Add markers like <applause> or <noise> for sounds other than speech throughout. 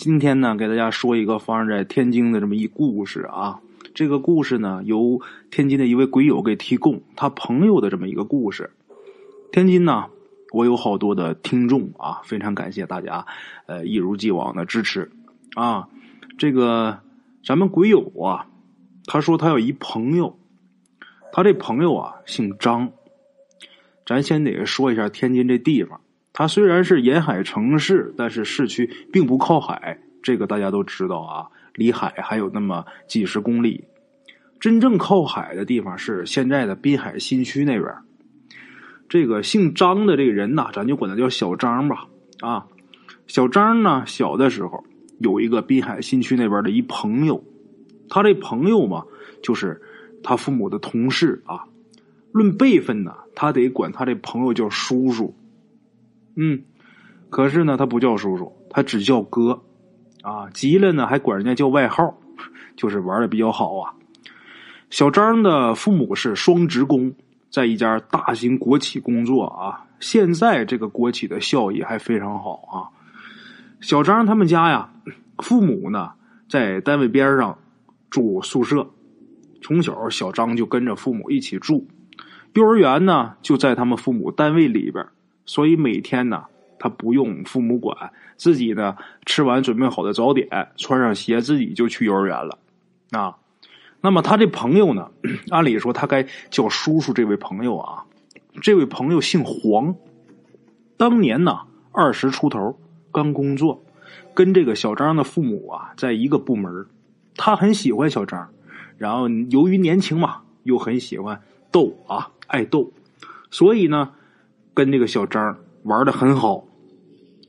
今天呢，给大家说一个发生在天津的这么一故事啊。这个故事呢，由天津的一位鬼友给提供，他朋友的这么一个故事。天津呢，我有好多的听众啊，非常感谢大家，呃，一如既往的支持啊。这个咱们鬼友啊，他说他有一朋友，他这朋友啊姓张。咱先得说一下天津这地方。它虽然是沿海城市，但是市区并不靠海，这个大家都知道啊。离海还有那么几十公里，真正靠海的地方是现在的滨海新区那边。这个姓张的这个人呐，咱就管他叫小张吧。啊，小张呢，小的时候有一个滨海新区那边的一朋友，他这朋友嘛，就是他父母的同事啊。论辈分呢，他得管他这朋友叫叔叔。嗯，可是呢，他不叫叔叔，他只叫哥，啊，急了呢还管人家叫外号，就是玩的比较好啊。小张的父母是双职工，在一家大型国企工作啊。现在这个国企的效益还非常好啊。小张他们家呀，父母呢在单位边上住宿舍，从小小张就跟着父母一起住，幼儿园呢就在他们父母单位里边。所以每天呢，他不用父母管，自己呢吃完准备好的早点，穿上鞋，自己就去幼儿园了。啊，那么他这朋友呢，<clears throat> 按理说他该叫叔叔。这位朋友啊，这位朋友姓黄，当年呢二十出头，刚工作，跟这个小张的父母啊在一个部门。他很喜欢小张，然后由于年轻嘛，又很喜欢逗啊，爱逗，所以呢。跟这个小张玩的很好，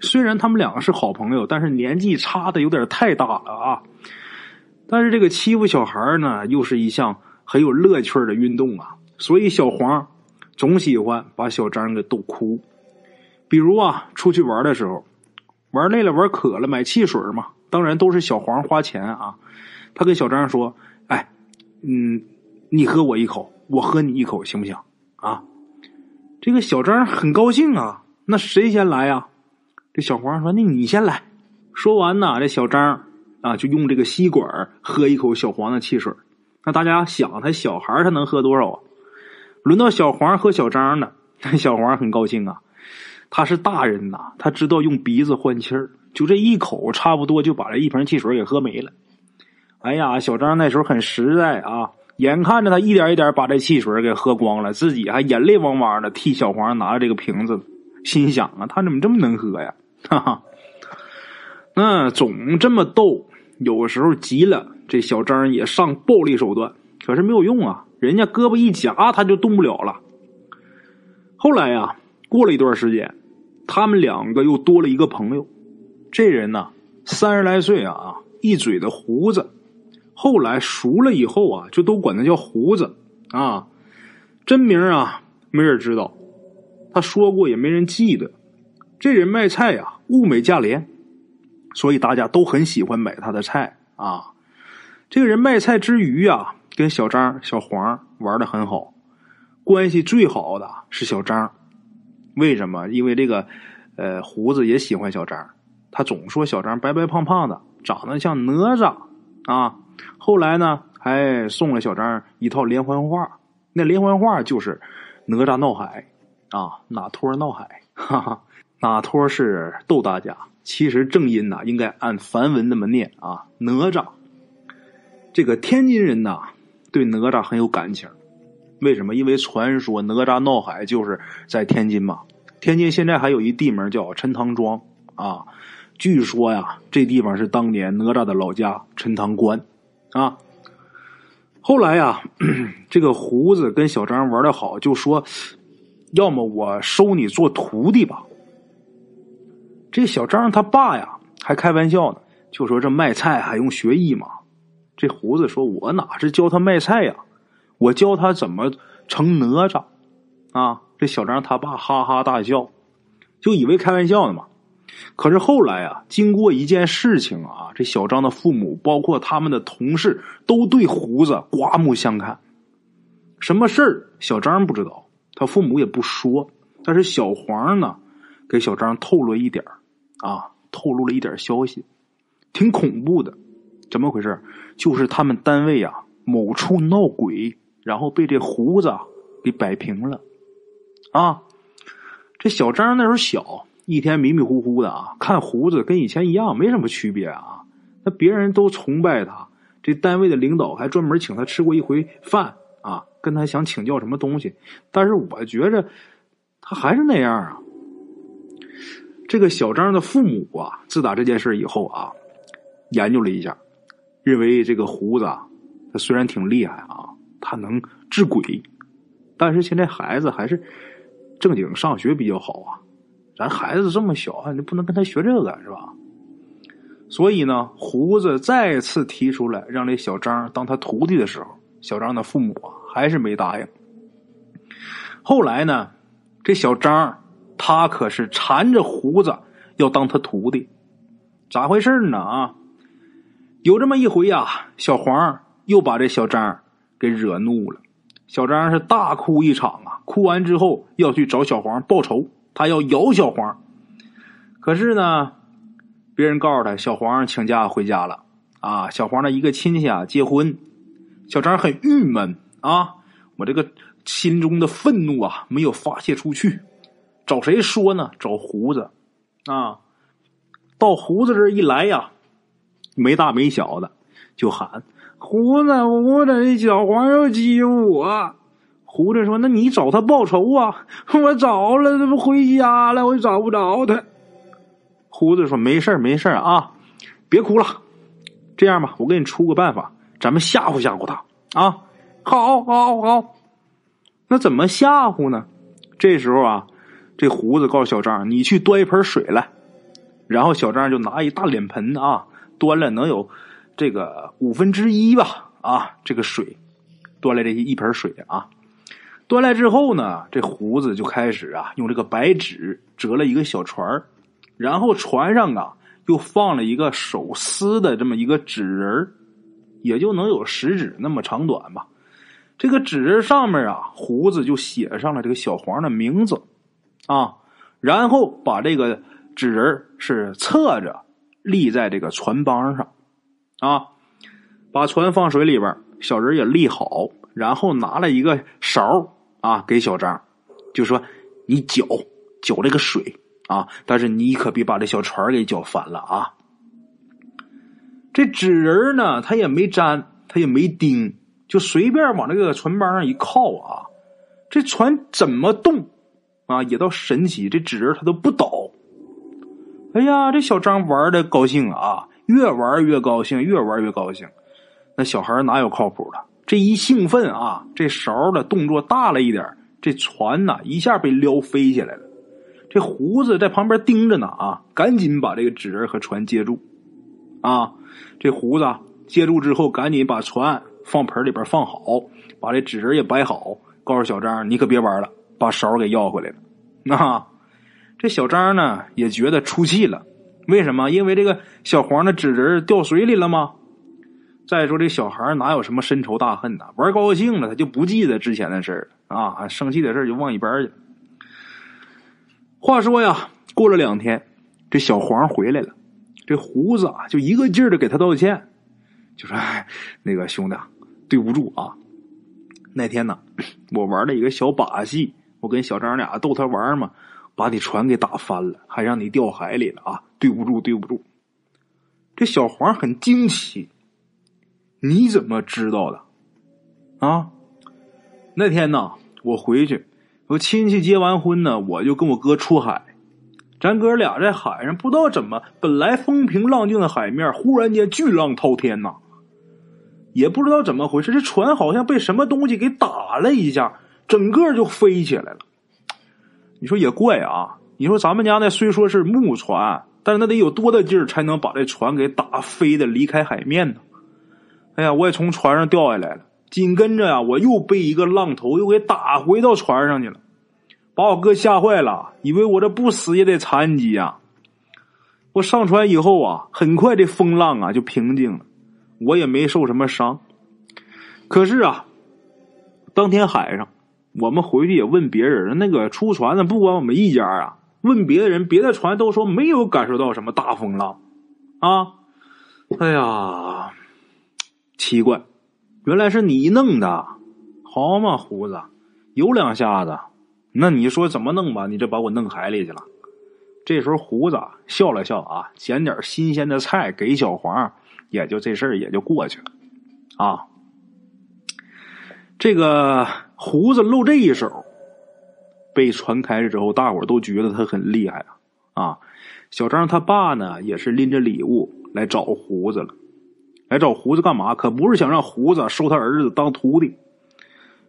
虽然他们两个是好朋友，但是年纪差的有点太大了啊。但是这个欺负小孩呢，又是一项很有乐趣的运动啊。所以小黄总喜欢把小张给逗哭。比如啊，出去玩的时候，玩累了、玩渴了，买汽水嘛，当然都是小黄花钱啊。他跟小张说：“哎，嗯，你喝我一口，我喝你一口，行不行？啊？”这个小张很高兴啊，那谁先来呀？这小黄说：“那你先来。”说完呢，这小张啊就用这个吸管喝一口小黄的汽水。那大家想，他小孩他能喝多少啊？轮到小黄喝小张呢，<laughs> 小黄很高兴啊，他是大人呐，他知道用鼻子换气儿，就这一口，差不多就把这一瓶汽水给喝没了。哎呀，小张那时候很实在啊。眼看着他一点一点把这汽水给喝光了，自己还眼泪汪汪的替小黄拿着这个瓶子，心想啊，他怎么这么能喝呀？<laughs> 哈哈，那总这么逗，有时候急了，这小张也上暴力手段，可是没有用啊，人家胳膊一夹，他就动不了了。后来呀，过了一段时间，他们两个又多了一个朋友，这人呢，三十来岁啊，一嘴的胡子。后来熟了以后啊，就都管他叫胡子啊，真名啊没人知道，他说过也没人记得。这人卖菜呀，物美价廉，所以大家都很喜欢买他的菜啊。这个人卖菜之余啊，跟小张、小黄玩的很好，关系最好的是小张。为什么？因为这个呃胡子也喜欢小张，他总说小张白白胖胖的，长得像哪吒啊。后来呢，还送了小张一套连环画，那连环画就是哪吒闹海啊，哪托闹海，<laughs> 哈哈，哪托是逗大家，其实正音呐应该按梵文那么念啊，哪吒。这个天津人呐对哪吒很有感情，为什么？因为传说哪吒闹海就是在天津嘛，天津现在还有一地名叫陈塘庄啊，据说呀这地方是当年哪吒的老家陈塘关。啊，后来呀，<clears throat> 这个胡子跟小张玩的好，就说：“要么我收你做徒弟吧。”这小张他爸呀，还开玩笑呢，就说：“这卖菜还用学艺吗？”这胡子说：“我哪是教他卖菜呀，我教他怎么成哪吒。”啊，这小张他爸哈哈大笑，就以为开玩笑呢嘛。可是后来啊，经过一件事情啊，这小张的父母，包括他们的同事，都对胡子刮目相看。什么事儿？小张不知道，他父母也不说。但是小黄呢，给小张透露一点啊，透露了一点消息。挺恐怖的。怎么回事？就是他们单位啊某处闹鬼，然后被这胡子给摆平了。啊，这小张那时候小，一天迷迷糊糊的啊，看胡子跟以前一样，没什么区别啊。那别人都崇拜他，这单位的领导还专门请他吃过一回饭啊，跟他想请教什么东西。但是我觉着他还是那样啊。这个小张的父母啊，自打这件事以后啊，研究了一下，认为这个胡子啊他虽然挺厉害啊，他能治鬼，但是现在孩子还是正经上学比较好啊。咱孩子这么小啊，你不能跟他学这个是吧？所以呢，胡子再次提出来让这小张当他徒弟的时候，小张的父母啊还是没答应。后来呢，这小张。他可是缠着胡子要当他徒弟，咋回事呢？啊，有这么一回啊，小黄又把这小张给惹怒了。小张是大哭一场啊，哭完之后要去找小黄报仇，他要咬小黄。可是呢，别人告诉他，小黄请假回家了啊。小黄的一个亲戚啊结婚，小张很郁闷啊，我这个心中的愤怒啊没有发泄出去。找谁说呢？找胡子，啊，到胡子这一来呀，没大没小的就喊胡子胡子，小黄又欺负我。胡子说：“那你找他报仇啊？我找了，他不回家了，我找不着他。”胡子说：“没事没事啊，别哭了。这样吧，我给你出个办法，咱们吓唬吓唬他啊。好，好，好。那怎么吓唬呢？这时候啊。”这胡子告诉小张：“你去端一盆水来。”然后小张就拿一大脸盆啊，端了能有这个五分之一吧啊，这个水端来这一盆水啊。端来之后呢，这胡子就开始啊，用这个白纸折了一个小船然后船上啊又放了一个手撕的这么一个纸人也就能有食指那么长短吧。这个纸人上面啊，胡子就写上了这个小黄的名字。啊，然后把这个纸人是侧着立在这个船帮上，啊，把船放水里边，小人也立好，然后拿了一个勺啊给小张，就说你搅搅这个水啊，但是你可别把这小船给搅翻了啊。这纸人呢，他也没粘，他也没钉，就随便往这个船帮上一靠啊，这船怎么动？啊，也倒神奇，这纸人他都不倒。哎呀，这小张玩的高兴啊，越玩越高兴，越玩越高兴。那小孩哪有靠谱的？这一兴奋啊，这勺的动作大了一点，这船呐一下被撩飞起来了。这胡子在旁边盯着呢啊，赶紧把这个纸人和船接住。啊，这胡子接住之后，赶紧把船放盆里边放好，把这纸人也摆好，告诉小张：“你可别玩了。”把勺给要回来了，那 <laughs> 这小张呢也觉得出气了。为什么？因为这个小黄的纸人掉水里了吗？再说这小孩哪有什么深仇大恨呢？玩高兴了，他就不记得之前的事了啊！生气的事就忘一边去。话说呀，过了两天，这小黄回来了，这胡子啊就一个劲儿的给他道歉，就说：“那个兄弟，对不住啊，那天呢，我玩了一个小把戏。”我跟小张俩逗他玩嘛，把你船给打翻了，还让你掉海里了啊！对不住，对不住。这小黄很惊奇，你怎么知道的？啊？那天呢，我回去，我亲戚结完婚呢，我就跟我哥出海，咱哥俩在海上，不知道怎么，本来风平浪静的海面，忽然间巨浪滔天呐，也不知道怎么回事，这船好像被什么东西给打了一下。整个就飞起来了，你说也怪啊！你说咱们家那虽说是木船，但是那得有多大劲儿才能把这船给打飞的离开海面呢？哎呀，我也从船上掉下来了，紧跟着呀，我又被一个浪头又给打回到船上去了，把我哥吓坏了，以为我这不死也得残疾呀！我上船以后啊，很快这风浪啊就平静了，我也没受什么伤。可是啊，当天海上。我们回去也问别人，那个出船的不管我们一家啊，问别的人，别的船都说没有感受到什么大风浪，啊，哎呀，奇怪，原来是你弄的，好嘛，胡子，有两下子。那你说怎么弄吧？你这把我弄海里去了。这时候胡子笑了笑啊，捡点新鲜的菜给小黄，也就这事儿也就过去了啊。这个胡子露这一手被传开了之后，大伙都觉得他很厉害啊啊！小张他爸呢也是拎着礼物来找胡子了，来找胡子干嘛？可不是想让胡子收他儿子当徒弟。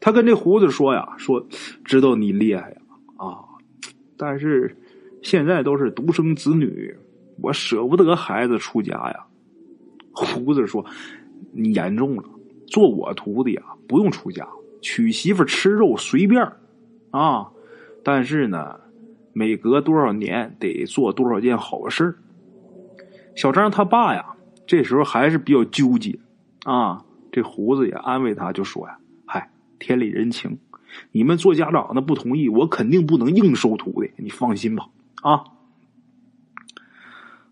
他跟这胡子说呀：“说知道你厉害呀啊，但是。”现在都是独生子女，我舍不得孩子出家呀。胡子说：“你严重了，做我徒弟啊，不用出家，娶媳妇吃肉随便啊。但是呢，每隔多少年得做多少件好事小张他爸呀，这时候还是比较纠结啊。这胡子也安慰他，就说呀：“嗨，天理人情，你们做家长的不同意，我肯定不能硬收徒弟，你放心吧。”啊，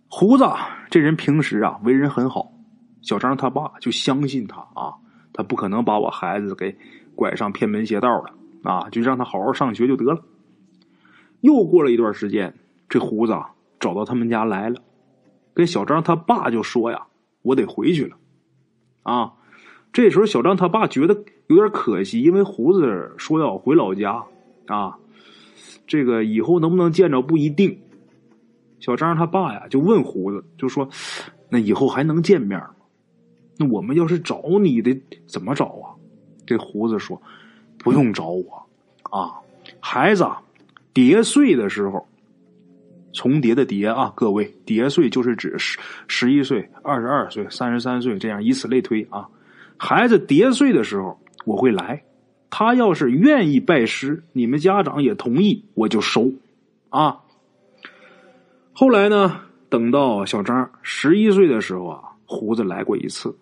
胡子这人平时啊为人很好，小张他爸就相信他啊，他不可能把我孩子给拐上偏门邪道了啊，就让他好好上学就得了。又过了一段时间，这胡子找到他们家来了，跟小张他爸就说呀：“我得回去了。”啊，这时候小张他爸觉得有点可惜，因为胡子说要回老家啊。这个以后能不能见着不一定。小张他爸呀就问胡子，就说：“那以后还能见面吗？那我们要是找你得怎么找啊？”这胡子说：“不用找我啊，孩子叠碎的时候，重叠的叠啊，各位叠岁就是指十十一岁、二十二岁、三十三岁这样，以此类推啊。孩子叠岁的时候，我会来。”他要是愿意拜师，你们家长也同意，我就收，啊。后来呢，等到小张十一岁的时候啊，胡子来过一次。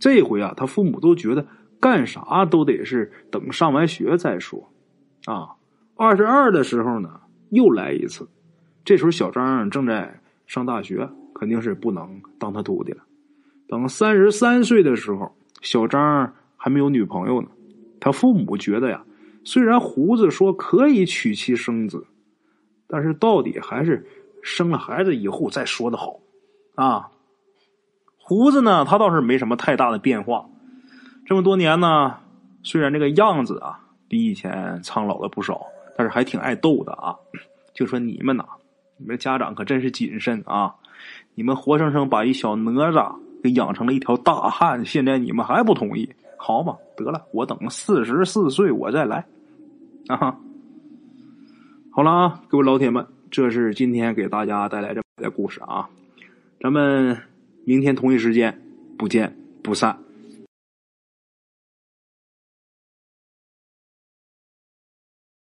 这回啊，他父母都觉得干啥都得是等上完学再说，啊。二十二的时候呢，又来一次。这时候小张正在上大学，肯定是不能当他徒弟了。等三十三岁的时候，小张还没有女朋友呢。他父母觉得呀，虽然胡子说可以娶妻生子，但是到底还是生了孩子以后再说的好啊。胡子呢，他倒是没什么太大的变化，这么多年呢，虽然这个样子啊比以前苍老了不少，但是还挺爱逗的啊。就说你们呐，你们家长可真是谨慎啊！你们活生生把一小哪吒给养成了一条大汉，现在你们还不同意？好嘛，得了，我等四十四岁我再来，啊！好了啊，各位老铁们，这是今天给大家带来的故事啊，咱们明天同一时间不见不散。